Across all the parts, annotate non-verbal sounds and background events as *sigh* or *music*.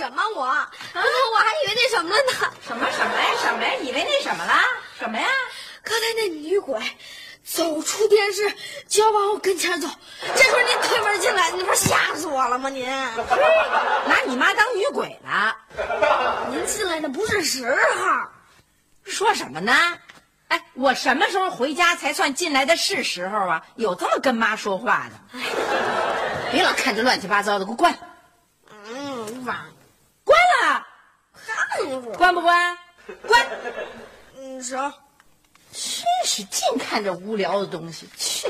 什么我，啊，我还以为那什么呢。什么什么呀？什么呀？以为那什么了？什么呀？刚才那女鬼走出电视就要往我跟前走，这时候您推门进来，你不是吓死我了吗？您，拿你妈当女鬼了？您进来的不是时候。说什么呢？哎，我什么时候回家才算进来的是时候啊？有这么跟妈说话的？哎别老看这乱七八糟的，给我关！嗯，晚关了，关不关？关！嗯，啥。真是净看这无聊的东西，去！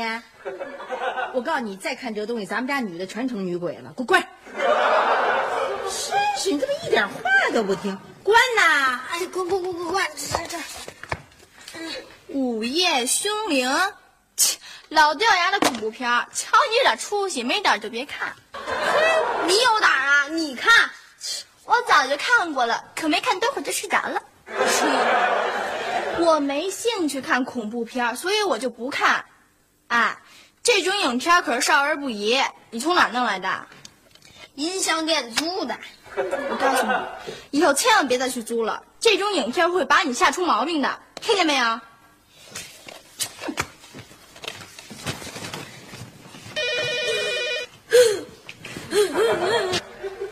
*laughs* 我告诉你，再看这东西，咱们家女的全成女鬼了，给我关！真是，你怎么一点话都不听？关呐！哎，滚滚滚滚滚，这这。午夜凶铃，切老掉牙的恐怖片儿，瞧你这点出息，没胆就别看。你有胆啊？你看，我早就看过了，可没看多会儿就睡着了。我没兴趣看恐怖片儿，所以我就不看。哎，这种影片可是少儿不宜，你从哪儿弄来的？音像店租的。我告诉你，以后千万别再去租了，这种影片会把你吓出毛病的，听见没有？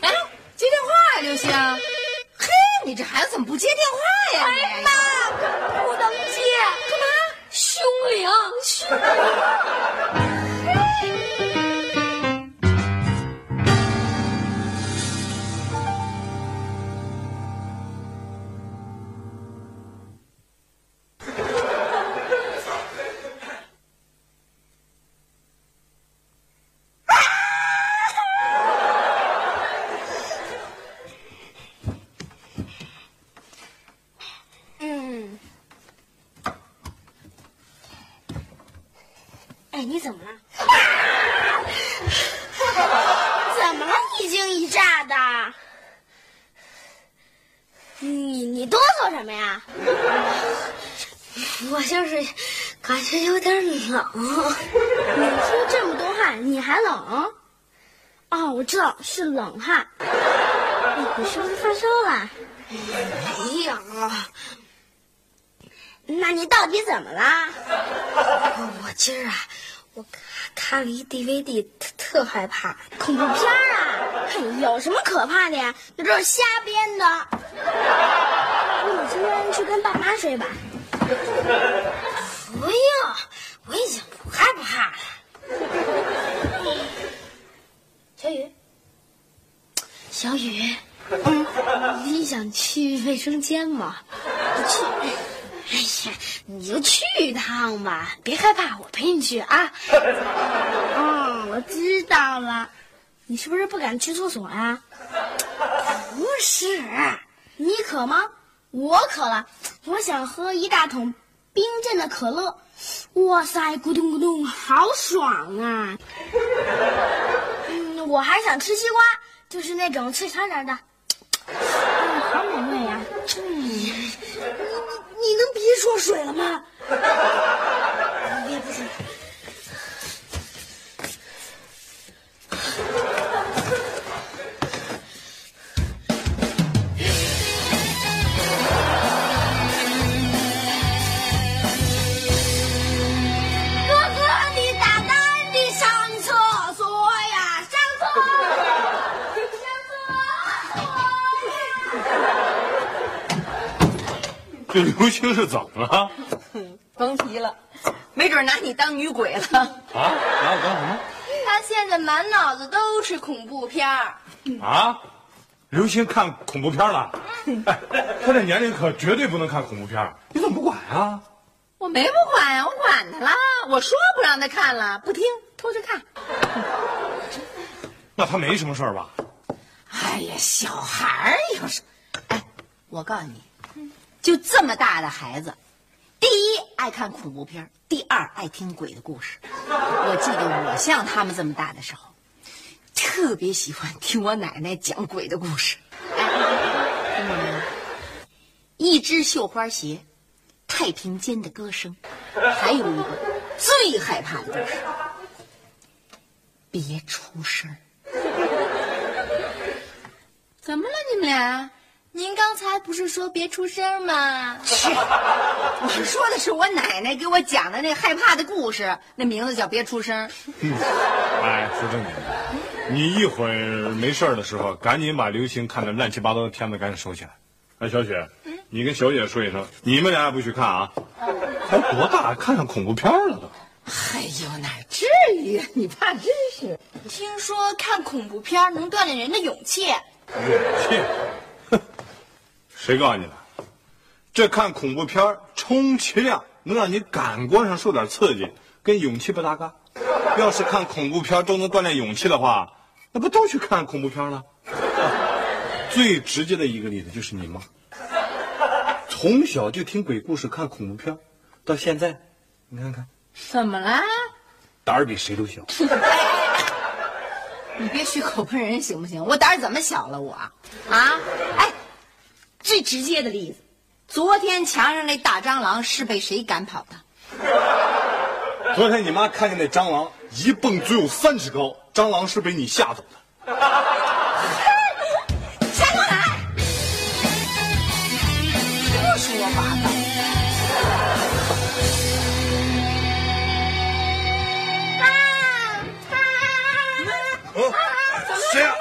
哎，接电话呀，刘星。嘿，你这孩子怎么不接电话呀？哎你妈，不能接。干嘛？凶铃，凶铃。冷。*laughs* 你出这么多汗，你还冷？哦，我知道是冷汗。你是不是发烧了？没有。那你到底怎么了？我今儿啊，我看看了一 DVD，特特害怕，恐怖片儿啊！嘿有什么可怕的呀？那都是瞎编的。那你今天去跟爸妈睡吧。不用，我已经不害怕了。小雨，小雨，你想去卫生间吗？不去。哎呀，你就去一趟吧，别害怕，我陪你去啊。嗯，我知道了。你是不是不敢去厕所啊？不是，你渴吗？我渴了，我想喝一大桶冰镇的可乐。哇塞，咕咚咕咚，好爽啊！嗯，我还想吃西瓜，就是那种脆甜点的，嗯，好美味呀、嗯，你你你能别说水了吗？别不行。这刘星是怎么了？*laughs* 甭提了，没准拿你当女鬼了。啊？拿我当什么？他现在满脑子都是恐怖片儿。啊？刘星看恐怖片了？哎，他这年龄可绝对不能看恐怖片，你怎么不管啊？我没不管呀，我管他了。我说不让他看了，不听，偷着看。*laughs* 那他没什么事儿吧？哎呀，小孩儿有什？哎，我告诉你，就这么大的孩子，第一爱看恐怖片，第二爱听鬼的故事。我记得我像他们这么大的时候，特别喜欢听我奶奶讲鬼的故事。哎，听过没有？一只绣花鞋，太平间的歌声，还有一个最害怕的就是，别出声。*laughs* 怎么了你们俩？您刚才不是说别出声吗？去！我说的是我奶奶给我讲的那害怕的故事，那名字叫《别出声》。哎，说正经的，你一会儿没事儿的时候，赶紧把刘星看的乱七八糟的片子赶紧收起来。哎，小雪，你跟小姐说一声，你们俩也不许看啊！*laughs* 才多大，看上恐怖片了都。哎呦，哪至于？你爸真是。听说看恐怖片能锻炼人的勇气。勇气？哼，谁告诉你的？这看恐怖片儿充其量能让你感官上受点刺激，跟勇气不搭嘎。要是看恐怖片儿都能锻炼勇气的话，那不都去看恐怖片儿了？最直接的一个例子就是你妈，从小就听鬼故事、看恐怖片儿，到现在，你看看，怎么了？胆儿比谁都小。*laughs* 你别血口喷人行不行？我胆儿怎么小了我？啊？哎，最直接的例子，昨天墙上那大蟑螂是被谁赶跑的？*laughs* 昨天你妈看见那蟑螂一蹦足有三尺高，蟑螂是被你吓走的。下过来！胡说八道！嗯，谁呀、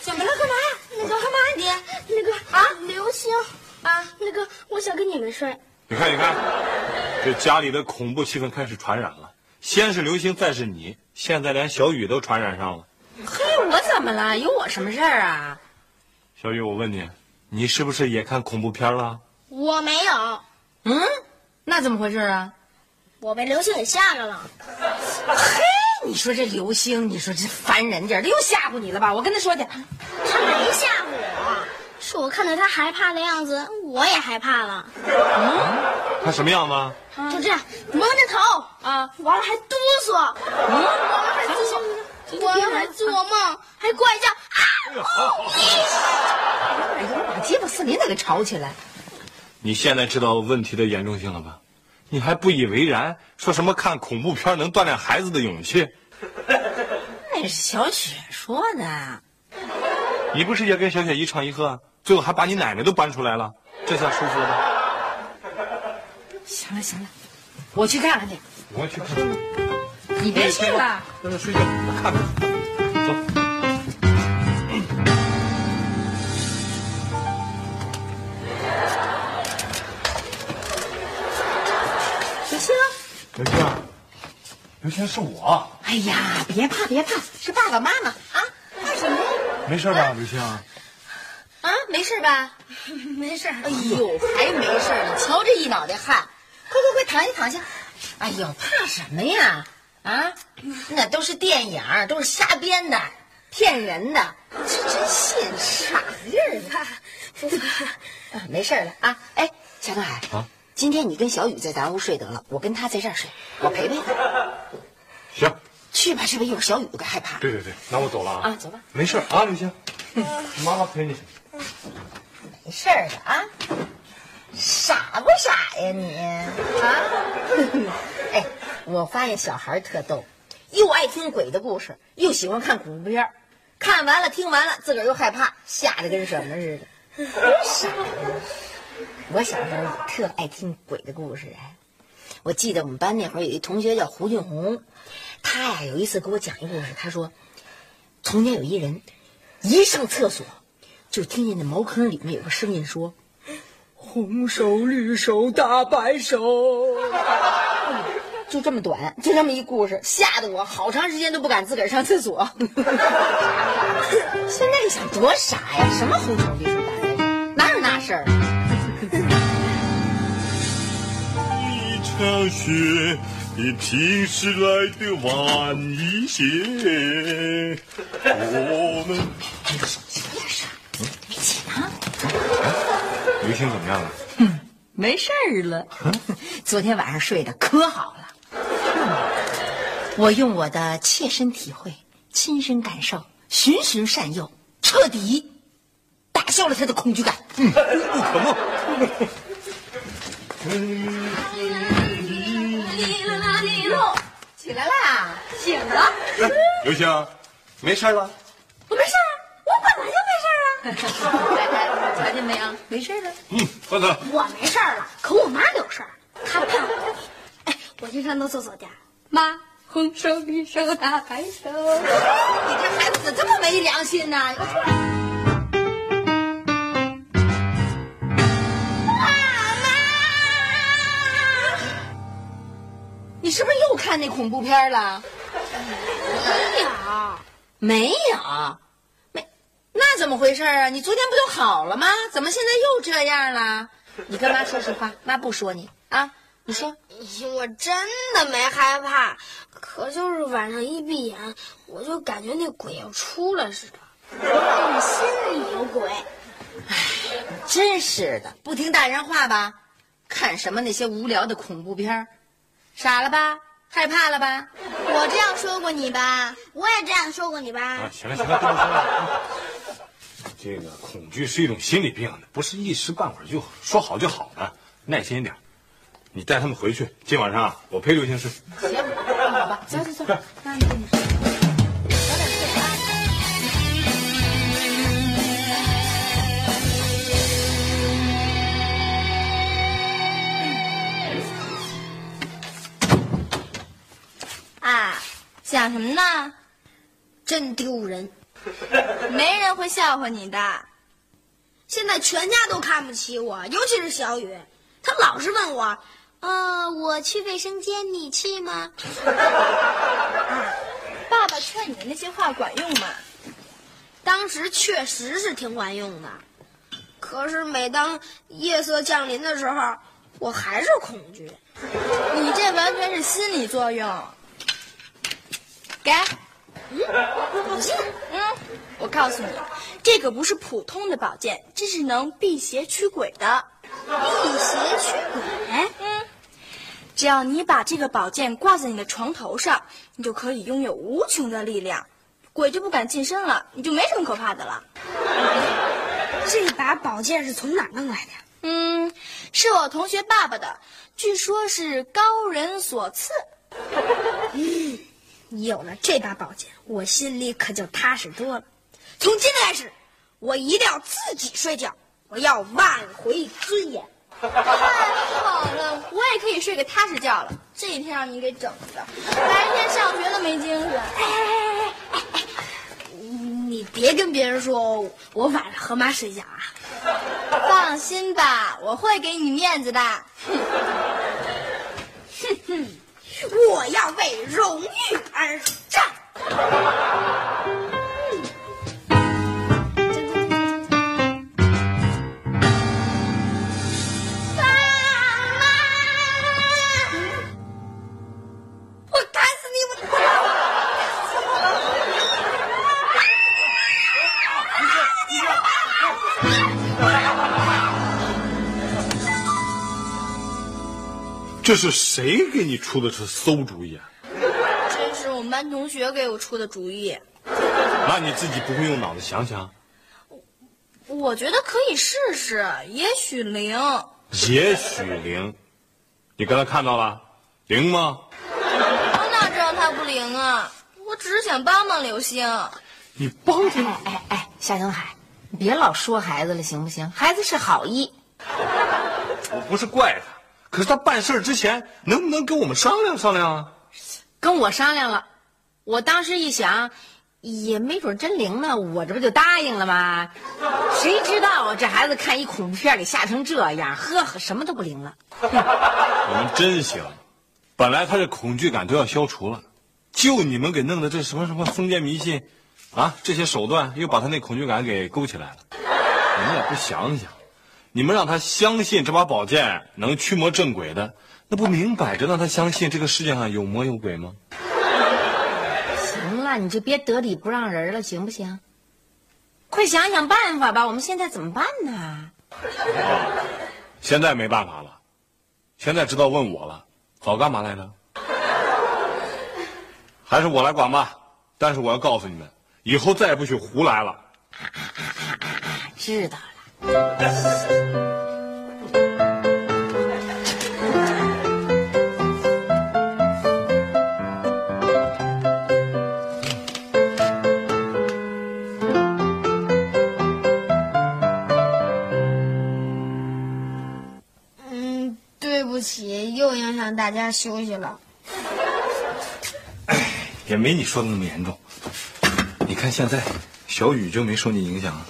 怎么了？干嘛？那个干嘛你？那个啊，刘星啊，那个我想跟你们睡。你看，你看，这家里的恐怖气氛开始传染了。先是刘星，再是你，现在连小雨都传染上了。嘿，我怎么了？有我什么事儿啊？小雨，我问你，你是不是也看恐怖片了？我没有，嗯，那怎么回事啊？我被刘星给吓着了。嘿，你说这刘星，你说这烦人劲儿，他又吓唬你了吧？我跟他说去。他没吓是我看到他害怕的样子，我也害怕了。嗯他什么样子？就这样蒙着头啊，完了还哆嗦，完了还做，完了还做梦，还怪叫啊！哎呀，把鸡巴四邻得给吵起来。你现在知道问题的严重性了吧？你还不以为然，说什么看恐怖片能锻炼孩子的勇气？那是小雪说的。你不是也跟小雪一唱一和，最后还把你奶奶都搬出来了这下舒服了吧？行了行了我去看看去我也去看看你别去了在他睡觉看看。走。刘星刘星刘星是我哎呀别怕别怕是爸爸妈妈啊怕什么没事吧刘星啊，没事吧？*laughs* 没事。哎呦，还没事儿呢，瞧这一脑袋汗，快快快躺下躺下。哎呦，怕什么呀？啊，那都是电影，都是瞎编的，骗人的，这真信，傻劲儿的。不怕。啊，没事儿了啊。哎，小东海啊，今天你跟小雨在咱屋睡得了，我跟他在这儿睡，我陪陪他。*laughs* 行，去吧去吧，一会儿小雨都该害怕。对对对，那我走了啊。啊走吧。没事啊，刘星，*laughs* 妈妈陪你。没事儿的啊，傻不傻呀你啊？*laughs* 哎，我发现小孩特逗，又爱听鬼的故事，又喜欢看恐怖片看完了听完了，自个儿又害怕，吓得跟什么似的，傻呀！我小时候也特爱听鬼的故事哎，我记得我们班那会儿有一同学叫胡俊红，他呀有一次给我讲一故事，他说，从前有一人一上厕所。就听见那茅坑里面有个声音说：“红手绿手大白手。*laughs* ”就这么短，就这么一故事，吓得我好长时间都不敢自个儿上厕所。*laughs* 现在一想多傻呀，什么红手绿手大白手，哪有那事儿？一场雪比平时来的晚一些，我们。刘星怎么样了？没事儿了，昨天晚上睡得可好了。我用我的切身体会、亲身感受、循循善诱，彻底打消了他的恐惧感。嗯，不可不。起来啦，醒了。刘星，没事了？我没事儿，我本来就没事儿啊。来来，瞧见没有？没事了。嗯，快走。我没事儿了，可我妈有事儿，她怕我。哎，我经常到厕所点，妈，红手绿手大白手。你这孩子怎么这么没良心呢？你是不是又看那恐怖片了？没有，没有，没，那怎么回事啊？你昨天不就好了吗？怎么现在又这样了？你跟妈说实话，妈不说你啊。你说，我真的没害怕，可就是晚上一闭眼，我就感觉那鬼要出来似的，我心里有鬼。哎真是的，不听大人话吧？看什么那些无聊的恐怖片儿傻了吧？害怕了吧？我这样说过你吧？我也这样说过你吧啊，？行了行了，不能说了。这个恐惧是一种心理病，不是一时半会儿就说好就好的，耐心一点。你带他们回去，今晚上，我陪刘星睡。行，那好吧，走走走，妈你跟你说，早点睡啊。啊，想什么呢？真丢人！*laughs* 没人会笑话你的。现在全家都看不起我，尤其是小雨，他老是问我，呃，我去卫生间，你去吗？*laughs* 爸爸劝你的那些话管用吗？当时确实是挺管用的，可是每当夜色降临的时候，我还是恐惧。你这完全是心理作用。给，宝剑，嗯，我告诉你，这个不是普通的宝剑，这是能辟邪驱鬼的。辟邪驱鬼。嗯，只要你把这个宝剑挂在你的床头上，你就可以拥有无穷的力量，鬼就不敢近身了，你就没什么可怕的了。*laughs* 这把宝剑是从哪弄来的？嗯，是我同学爸爸的，据说是高人所赐。*laughs* 有了这把宝剑，我心里可就踏实多了。从今天开始，我一定要自己睡觉，我要挽回尊严。太 *laughs* 好了，我也可以睡个踏实觉了。这一天让你给整的，白天上学都没精神。你别跟别人说我晚上和妈睡觉啊！*laughs* 放心吧，我会给你面子的。*laughs* 我要为荣誉而战。这是谁给你出的这馊主意啊？这是我们班同学给我出的主意，那你自己不会用脑子想想？我觉得可以试试，也许灵。也许灵，你刚才看到了，灵吗？我哪知道他不灵啊？我只是想帮帮刘星。你帮他哎哎哎，夏东海，你别老说孩子了，行不行？孩子是好意。我不是怪他，可是他办事之前能不能跟我们商量商量啊？跟我商量了，我当时一想，也没准真灵呢，我这不就答应了吗？谁知道啊，这孩子看一恐怖片给吓成这样，呵呵，什么都不灵了。*laughs* 你们真行，本来他这恐惧感都要消除了，就你们给弄的这什么什么封建迷信，啊，这些手段又把他那恐惧感给勾起来了。你们也不想想，你们让他相信这把宝剑能驱魔镇鬼的，那不明摆着让他相信这个世界上有魔有鬼吗？行了，你就别得理不让人了，行不行？快想想办法吧，我们现在怎么办呢？现在没办法了，现在知道问我了，早干嘛来着？还是我来管吧。但是我要告诉你们，以后再也不许胡来了。知道了。嗯，对不起，又影响大家休息了。也没你说的那么严重。你看现在，小雨就没受你影响啊。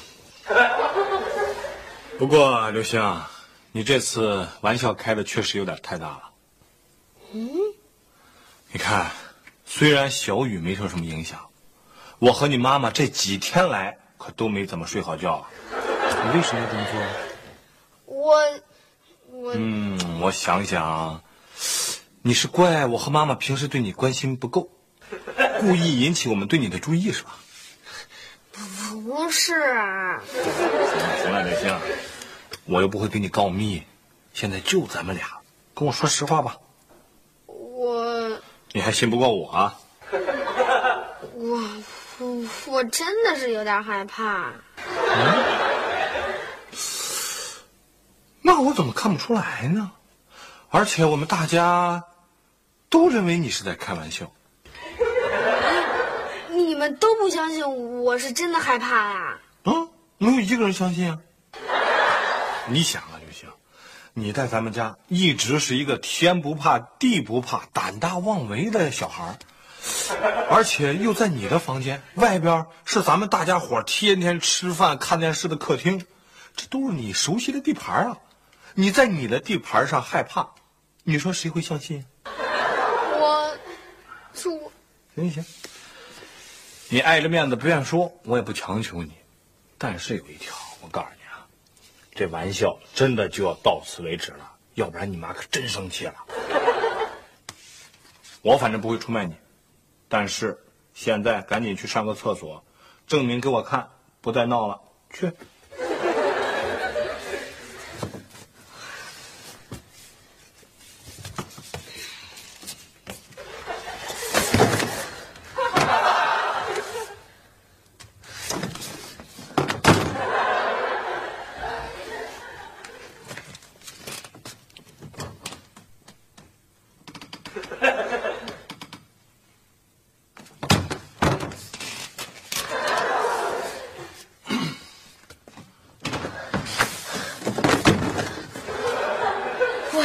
不过刘星啊，你这次玩笑开的确实有点太大了。嗯。你看，虽然小雨没受什么影响，我和你妈妈这几天来可都没怎么睡好觉啊。你为什么要这么做？我，我，嗯，我想想，你是怪我和妈妈平时对你关心不够，故意引起我们对你的注意是吧？不是啊，行了，刘星，我又不会给你告密，现在就咱们俩，跟我说实话吧。我，你还信不过我啊？我，我，我真的是有点害怕。嗯那我怎么看不出来呢？而且我们大家都认为你是在开玩笑。你们都不相信我是真的害怕呀？嗯，没有一个人相信啊。你想啊，刘星，你在咱们家一直是一个天不怕地不怕、胆大妄为的小孩儿，而且又在你的房间，外边是咱们大家伙天天吃饭看电视的客厅，这都是你熟悉的地盘啊。你在你的地盘上害怕，你说谁会相信？我，是我，行行行，你碍着面子不愿说，我也不强求你。但是有一条，我告诉你啊，这玩笑真的就要到此为止了，要不然你妈可真生气了。我反正不会出卖你，但是现在赶紧去上个厕所，证明给我看，不再闹了。去。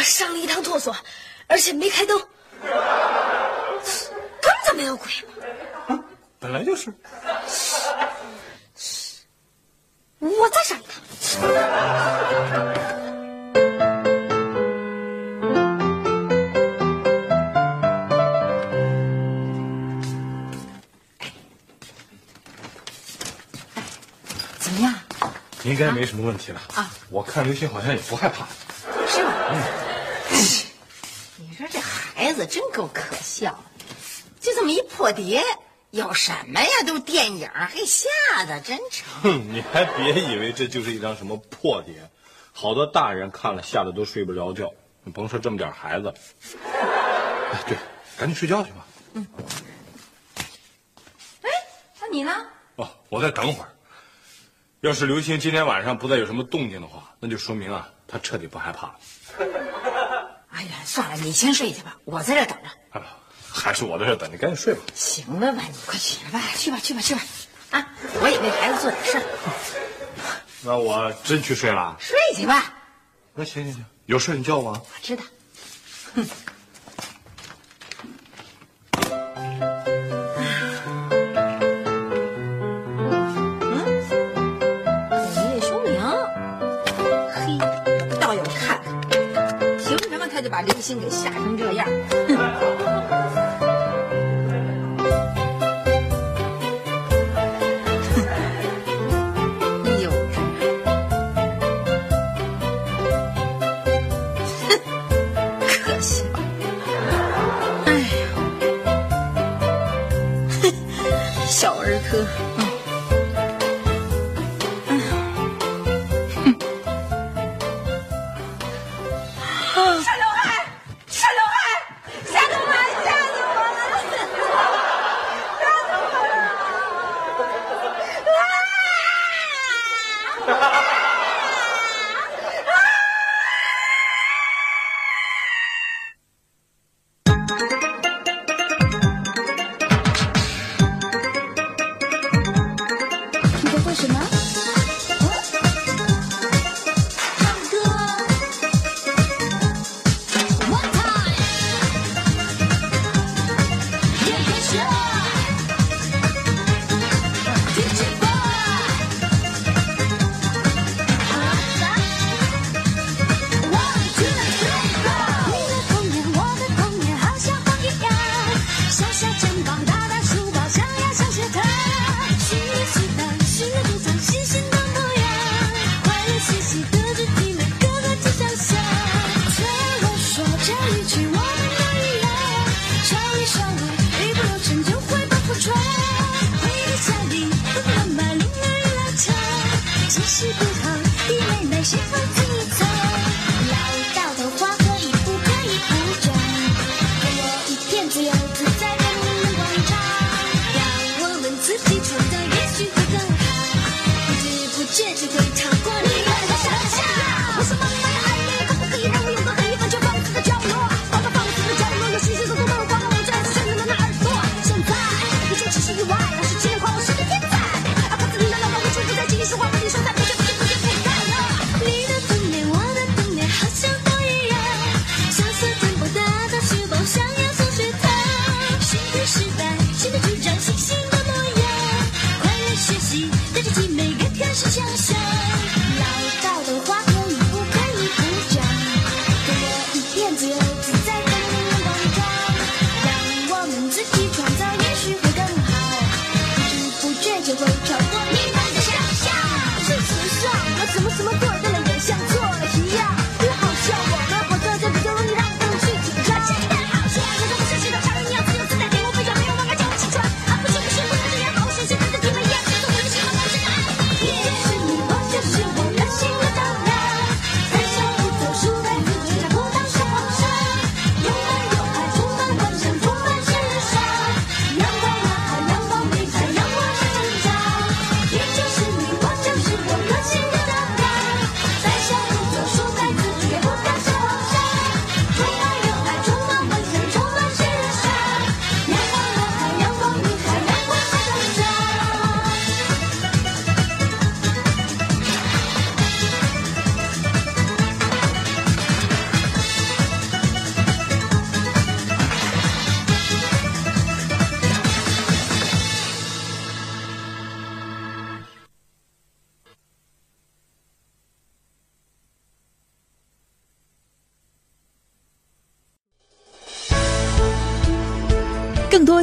上了一趟厕所，而且没开灯。根本没有鬼。本来就是。我再上一趟。怎么样？应该没什么问题了。啊，我看刘星好像也不害怕。真够可笑，就这么一破碟，有什么呀？都电影，还吓得真成。你还别以为这就是一张什么破碟，好多大人看了吓得都睡不着觉。你甭说这么点孩子，哎，对，赶紧睡觉去吧。嗯。哎，那你呢？哦，我再等会儿。要是刘星今天晚上不再有什么动静的话，那就说明啊，他彻底不害怕了。哎呀，算了，你先睡去吧，我在这等着。啊，还是我在这等你，赶紧睡吧。行了吧，你快起来吧，去吧，去吧，去吧。啊，我也为孩子做点事儿。那我真去睡了。睡去吧。那行行行，有事你叫我。我知道。哼。把刘星给吓成这样。哼 she 是想象。